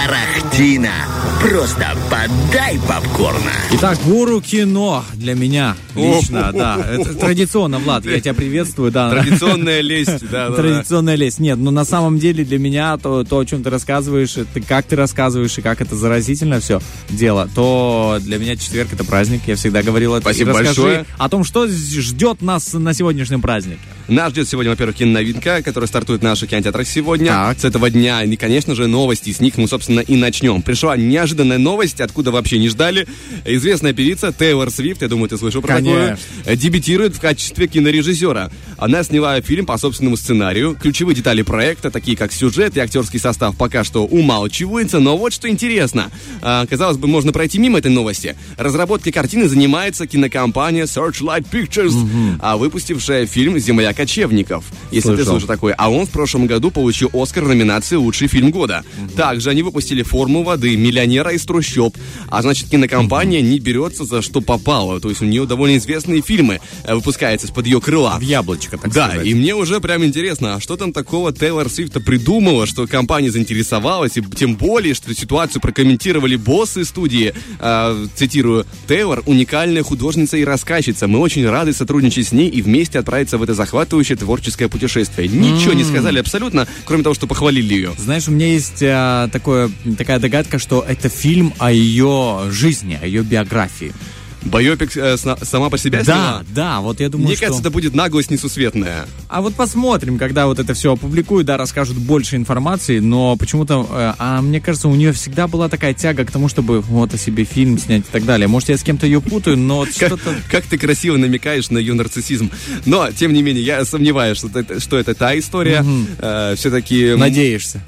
ударах. Тарахтина. Просто подай попкорна. Итак, гуру кино для меня лично, да. Это традиционно, Влад, я тебя приветствую, да. Традиционная лесть, да. Традиционная лесть. Нет, ну на самом деле для меня то, то, о чем ты рассказываешь, ты, как ты рассказываешь и как это заразительно все дело, то для меня четверг это праздник. Я всегда говорил это. Спасибо большое. о том, что ждет нас на сегодняшнем празднике. Нас ждет сегодня, во-первых, киноновинка, которая стартует в наших кинотеатрах сегодня. Так. С этого дня. И, конечно же, новости. С них мы, собственно, и начнем. Пришла неожиданная новость, откуда вообще не ждали. Известная певица Тейлор Свифт, я думаю, ты слышал про Конечно. такое, дебютирует в качестве кинорежиссера. Она сняла фильм по собственному сценарию. Ключевые детали проекта, такие как сюжет и актерский состав, пока что умалчиваются. Но вот что интересно. А, Казалось бы, можно пройти мимо этой новости. Разработкой картины занимается кинокомпания Searchlight Pictures, а выпустившая фильм «Земля кочевников». Если ты Слышал. слышал такое. А он в прошлом году получил Оскар в номинации «Лучший фильм года». Также они выпустили «Форму воды», «Миллионера из трущоб». А значит, кинокомпания не берется за что попало. То есть у нее довольно известные фильмы э, выпускаются из-под ее крыла. В яблочко, так Да, сказать. и мне уже прям интересно, а что там такого Тейлор Свифта придумала, что компания заинтересовалась, и тем более, что ситуацию прокомментировали боссы студии. А, цитирую, Тейлор – уникальная художница и рассказчица. Мы очень рады сотрудничать с ней и вместе отправиться в это захватывающее творческое путешествие. Ничего не сказали абсолютно, кроме того, что похвалили ее. Знаешь, у меня есть а, такое, такая догадка, что это фильм о ее жизни, о ее биографии. Байопик э, сама по себе Да, сняла? да, вот я думаю, Мне что... кажется, это будет наглость несусветная. А вот посмотрим, когда вот это все опубликуют, да, расскажут больше информации, но почему-то, э, а мне кажется, у нее всегда была такая тяга к тому, чтобы вот о себе фильм снять и так далее. Может, я с кем-то ее путаю, но вот что-то... как ты красиво намекаешь на ее нарциссизм. Но, тем не менее, я сомневаюсь, что это, что это та история. все-таки... Надеешься.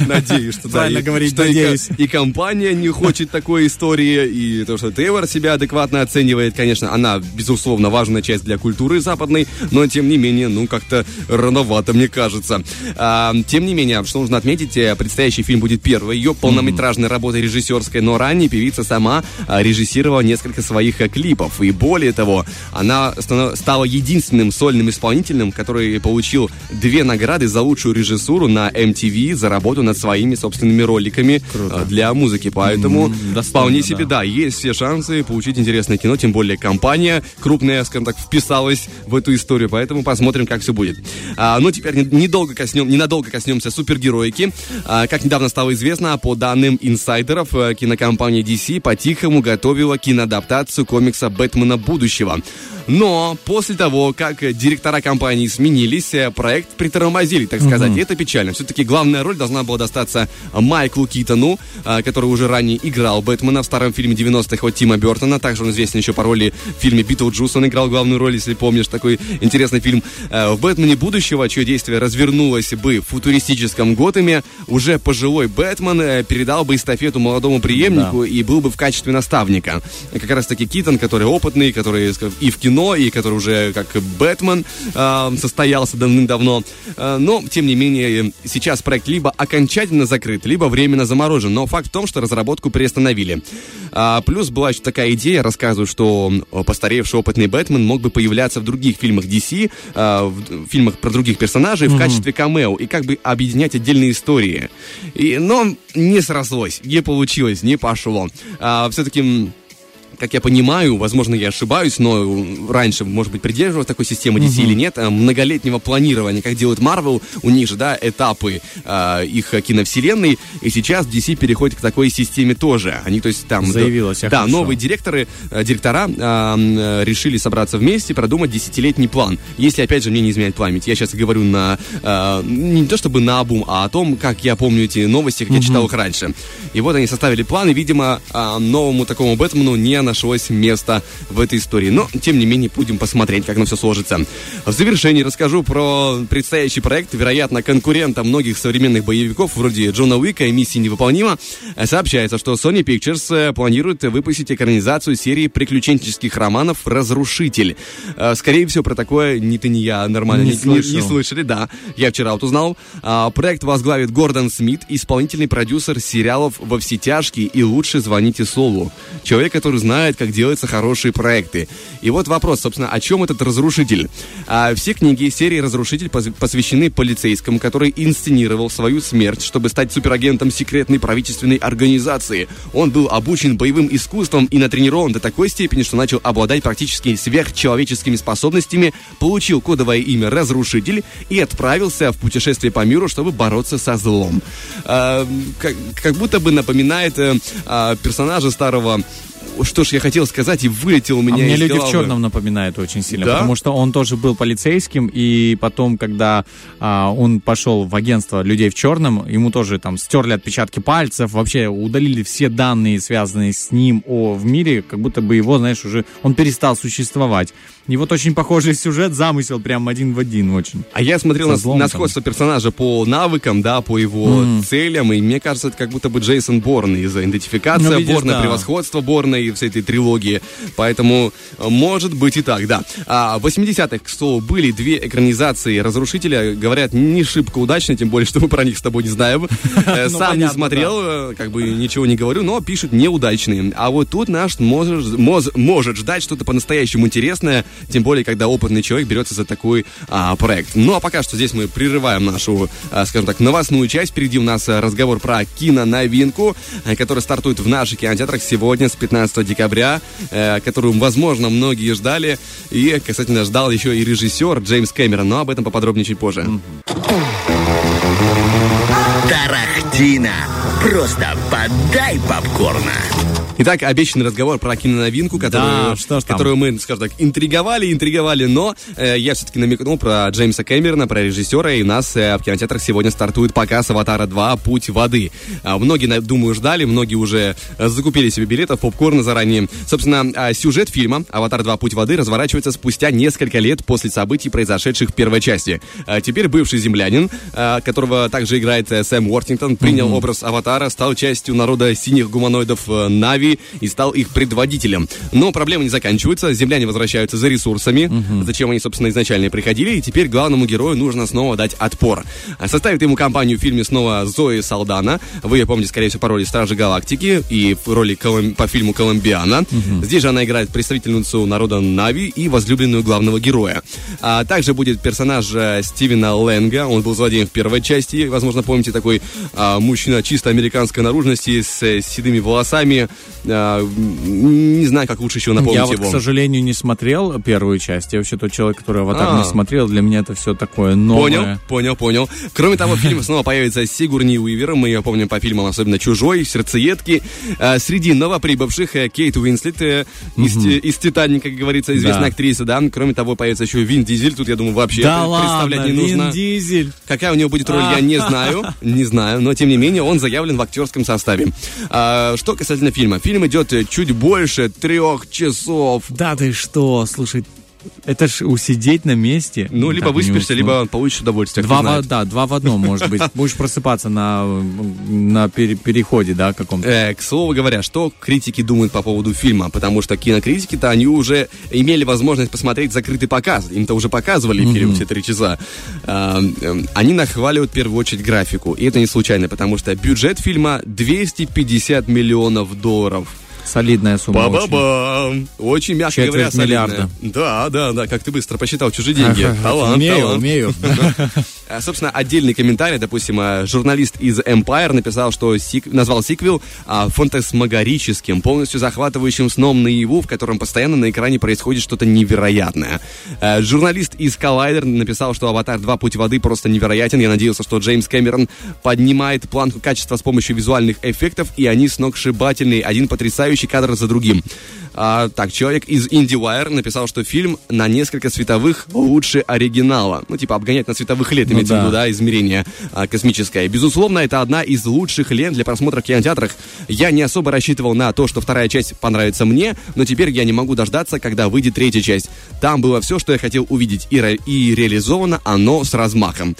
надеюсь, что да. Правильно говорить, надеюсь. И, компания не хочет такой истории, и то, что Тейлор себя адекватно оценивает, конечно, она, безусловно, важная часть для культуры западной, но, тем не менее, ну, как-то рановато, мне кажется. А, тем не менее, что нужно отметить, э, предстоящий фильм будет первой ее полнометражной работой режиссерской, но ранее певица сама а, режиссировала несколько своих э, клипов, и более того, она стала единственным сольным исполнителем, который получил две награды за лучшую режиссуру на MTV за работу над своими собственными роликами э, для музыки. Поэтому достойно, вполне себе, да. да, есть все шансы получить интересное кино, тем более компания крупная, скажем так, вписалась в эту историю, поэтому посмотрим, как все будет. А, ну, теперь не- недолго коснем, ненадолго коснемся супергероики. А, как недавно стало известно, по данным инсайдеров, э, кинокомпания DC по-тихому готовила киноадаптацию комикса «Бэтмена будущего». Но после того, как директора компании сменились, э, проект притормозили, так сказать. И это печально. Все-таки главная роль должна была достаться Майклу Китону, э, который уже ранее играл Бэтмена в старом фильме 90-х от Тима Бертона. Также он известен еще по роли в фильме «Битлджус». Он играл главную роль, если помнишь, такой интересный фильм. Э, В «Бэтмене будущего», чье действие развернулось бы в футуристическом Готэме, уже пожилой Бэтмен э, передал бы эстафету молодому преемнику и был бы в качестве наставника. Как раз таки Китон, который опытный, который скажем, и в кино, и который уже как Бэтмен э, состоялся давным-давно. Э, но, тем не менее, сейчас проект либо окончательно закрыт, либо временно заморожен. Но факт в том, что разработку приостановили. А, плюс была еще такая идея, рассказывают, что э, постаревший опытный Бэтмен мог бы появляться в других фильмах DC, э, в фильмах про других персонажей в качестве камео и как бы объединять отдельные истории. И, но не срослось, не получилось, не пошло. все-таки как я понимаю, возможно, я ошибаюсь, но раньше, может быть, придерживалась такой системы DC или нет, э, многолетнего планирования, как делает Marvel, у них же, да, этапы э, их киновселенной, и сейчас DC переходит к такой системе тоже. Они, то есть, там... Заявила себя Да, хорошо. новые директоры, э, директора э, э, решили собраться вместе, продумать десятилетний план. Если, опять же, мне не изменяет память, я сейчас говорю на... э, не то чтобы на обум, а о том, как я помню эти новости, как я читал их раньше. И вот они составили план, и, видимо, э, новому такому Бэтмену не нашлось места в этой истории. Но, тем не менее, будем посмотреть, как оно все сложится. В завершении расскажу про предстоящий проект, вероятно, конкурента многих современных боевиков, вроде Джона Уика и «Миссия невыполнима». Сообщается, что Sony Pictures э, планирует выпустить экранизацию серии приключенческих романов «Разрушитель». Э, Скорее всего, про такое ни ты, ни я нормально Не не, слышал. не слышали, да. Я вчера вот узнал. А, Проект возглавит Гордон Смит, исполнительный продюсер сериалов «Во все тяжкие» и «Лучше звоните Солу». Человек, который знает знает, как делаются хорошие проекты. И вот вопрос, собственно, о чем этот разрушитель? А, все книги серии «Разрушитель» посвящены полицейскому, который инсценировал свою смерть, чтобы стать суперагентом секретной правительственной организации. Он был обучен боевым искусством и натренирован до такой степени, что начал обладать практически сверхчеловеческими способностями, получил кодовое имя «Разрушитель» и отправился в путешествие по миру, чтобы бороться со злом. А, как, как будто бы напоминает э, а, персонажа старого что ж я хотел сказать, и вылетел у меня а мне из люди головы. в черном напоминают очень сильно, Да? потому что он тоже был полицейским, и потом, когда а, он пошел в агентство людей в черном, ему тоже там стерли отпечатки пальцев, вообще удалили все данные, связанные с ним о, в мире, как будто бы его, знаешь, уже он перестал существовать. И вот очень похожий сюжет, замысел прям один в один очень. А я смотрел на, на сходство персонажа по навыкам, да, по его целям, и мне кажется, это как будто бы Джейсон Борн из-за идентификация Ну, видишь, Борна, да. превосходство Борна и всей этой трилогии. Поэтому э, может быть и так, да. А, в 80-х, к слову, были две экранизации «Разрушителя». Говорят, не шибко удачно, тем более, что мы про них с тобой не знаем. Э, Ну, Сам не смотрел, э, как бы ничего не говорю, но пишут неудачные. А вот тут наш может, ждать что-то по-настоящему интересное, тем более, когда опытный человек берется за такой а, проект. Ну, а пока что здесь мы прерываем нашу, а, скажем так, новостную часть. Впереди у нас разговор про киноновинку, которая стартует в наших кинотеатрах сегодня, с 15 декабря, э, которую, возможно, многие ждали. И, кстати, ждал еще и режиссер Джеймс Кэмерон, но об этом поподробнее чуть позже. Тарахтина. Просто подай попкорна. Итак, обещанный разговор про киноновинку, которую, Да, что ж там? которую мы, скажем так, интриговали, интриговали, но э, я все-таки намекнул про Джеймса Кэмерона, про режиссера, и у нас э, в кинотеатрах сегодня стартует показ «Аватара 2. Путь воды». А, многие, думаю, ждали, многие уже э, закупили себе билетов, попкорна заранее. Собственно, а, сюжет фильма «Аватар 2. Путь воды» разворачивается спустя несколько лет после событий, произошедших в первой части. А, теперь бывший землянин, а, которого также играет э, Сэм Уортингтон, принял образ Аватара, стал частью народа синих гуманоидов э, Нави и стал их предводителем. Но проблемы не заканчиваются, земляне возвращаются за ресурсами, зачем они, собственно, изначально и приходили, и теперь главному герою нужно снова дать отпор. Составит ему компанию в фильме снова Зои Салдана. Вы ее помните, скорее всего, по роли Стражи Галактики и в роли Колум- по фильму Колумбиана. Здесь же она играет представительницу народа Нави и возлюбленную главного героя. А также будет персонаж э, Стивена Лэнга. Он был злодеем в первой части. Возможно, помните такой а, мужчина чисто американской наружности с, э, седыми волосами. А, не знаю, как лучше еще напомнить я вот, его. к сожалению, не смотрел первую часть. Я вообще тот человек, который «Аватар» А. не смотрел. Для меня это все такое новое. Понял, понял, понял. Кроме того, в фильме снова появится Сигурни Уивер. Мы ее помним по фильмам, особенно «Чужой», «Сердцеедки». А, Среди новоприбывших э, Кейт Уинслет э, из, из «Титаника», как говорится, известная Да. актриса, да. Кроме того, появится еще Вин Дизель. Тут, я думаю, вообще Да пред- представлять ладно, не нужно. Вин Дизель. Какая у него будет роль, я не знаю, не знаю, но тем не менее он заявлен в актерском составе. А, что касательно фильма. Фильм идет э, чуть больше трех часов. Да ты что, слушай, это ж усидеть на месте. Ну, либо выспишься, либо получишь удовольствие. Два, в, да, два в одном, может быть. Будешь просыпаться на, на пере- переходе, да, каком-то. Э, к слову говоря, что критики думают по поводу фильма? Потому что кинокритики-то они уже имели возможность посмотреть закрытый показ. Им-то уже показывали фильм все три часа. А, эм, они нахваливают в первую очередь графику. И это не случайно, потому что бюджет фильма 250 миллионов долларов. Солидная сумма. очень. Ба-ба-бам! Очень, мягко Четверть говоря, солидная. миллиарда. Да, да, да, как ты быстро посчитал чужие деньги. Талант, Умею, талант. умею. А, Собственно, отдельный комментарий, допустим, а, журналист из Empire написал, что сик- назвал сиквел а, фантасмагорическим, полностью захватывающим сном наяву, в котором постоянно на экране происходит что-то невероятное. Журналист из Collider написал, что «Аватар 2. Путь воды» просто невероятен. Я надеялся, что Джеймс Кэмерон поднимает планку качества с помощью визуальных эффектов, и они сногсшибательные, один потрясающий кадр за другим. А, так, человек из IndieWire написал, что фильм на несколько световых лучше оригинала. Ну, типа, обгонять на световых лет, Ну имеется в да. виду, да, измерение а, космическое. Безусловно, это одна из лучших лент для просмотра в кинотеатрах. Я не особо рассчитывал на то, что вторая часть понравится мне, но теперь я не могу дождаться, когда выйдет третья часть. Там было все, что я хотел увидеть, и, ре- и реализовано оно с размахом.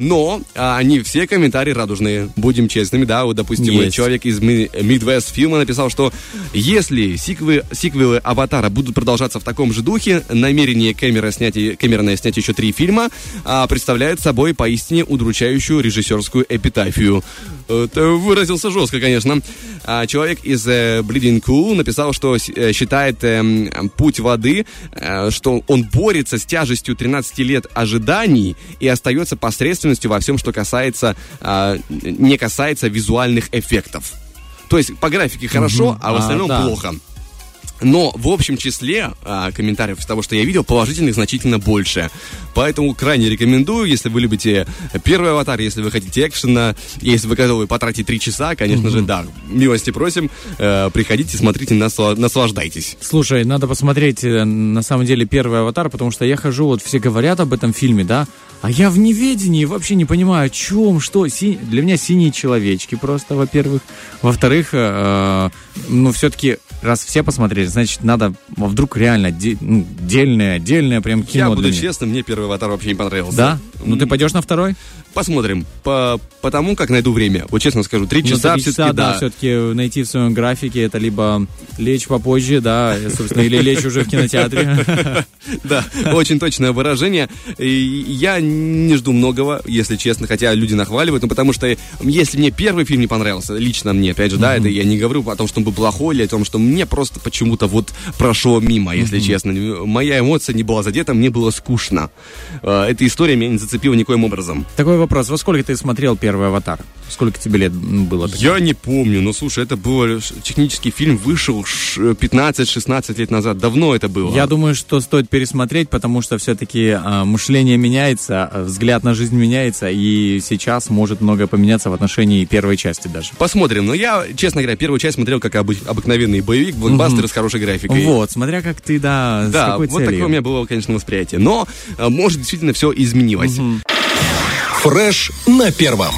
Но а, они все комментарии радужные. Будем честными, да. Вот, допустим, Есть. человек из Midwest фильма написал, что если сиквы, сиквелы «Аватара» будут продолжаться в таком же духе, намерение Кэмера снять, Кэмерона снять еще три фильма а, представляет собой поистине удручающую режиссерскую эпитафию. Это выразился жестко, конечно. А, человек из э, Bleeding Cool написал, что э, считает эм, путь воды, э, что он борется с тяжестью 13 лет ожиданий и остается посредственностью во всем, что касается, а, не касается визуальных эффектов. То есть по графике хорошо, а в А, остальном да. плохо. Но в общем числе а, комментариев из того, что я видел, положительных значительно больше. Поэтому крайне рекомендую, если вы любите первый аватар, если вы хотите экшена, если вы готовы потратить три часа, конечно же, да, милости просим, э, приходите, смотрите, насла- наслаждайтесь. Слушай, надо посмотреть э, на самом деле первый аватар, потому что я хожу, вот все говорят об этом фильме, да, а я в неведении вообще не понимаю, о чем, что. Си- Для меня синие человечки просто, во-первых. Во-вторых, э, ну, все-таки, раз все посмотрели, значит, надо, а вдруг реально де- ну, дельное, дельное прям кино я буду честным, мне первый аватар вообще не понравился. Да? Ну, ты пойдешь на второй? Посмотрим. По, потому как найду время. Вот честно скажу, три Ну, часа три все-таки, да. все-таки найти в своем графике, это либо лечь попозже, да, собственно, или лечь уже в кинотеатре. Да, очень точное выражение. Я не жду многого, если честно, хотя люди нахваливают, ну потому что если мне первый фильм не понравился, лично мне, опять же, да, это я не говорю о том, что он был плохой, или о том, что мне просто почему-то вот прошло мимо, если честно. Моя эмоция не была задета, мне было скучно. Э, Эта история меня не зацепила никоим образом. Такой вопрос. Во сколько ты смотрел первый «Аватар»? Сколько тебе лет было? тогда? Я не помню, но слушай, это был технический фильм, вышел ш- 15-16 лет назад, давно это было. Я думаю, что стоит пересмотреть, потому что все-таки мышление меняется, взгляд на жизнь меняется, и сейчас может многое поменяться в отношении первой части даже. Посмотрим. Но я, честно говоря, первую часть смотрел как обы- обыкновенный боевик, блокбастер с хорошей графикой. Вот, смотря как ты, да, с Да, какой вот целью. такое у меня было, конечно, восприятие. Но, э, может, действительно все изменилось. Фреш на первом.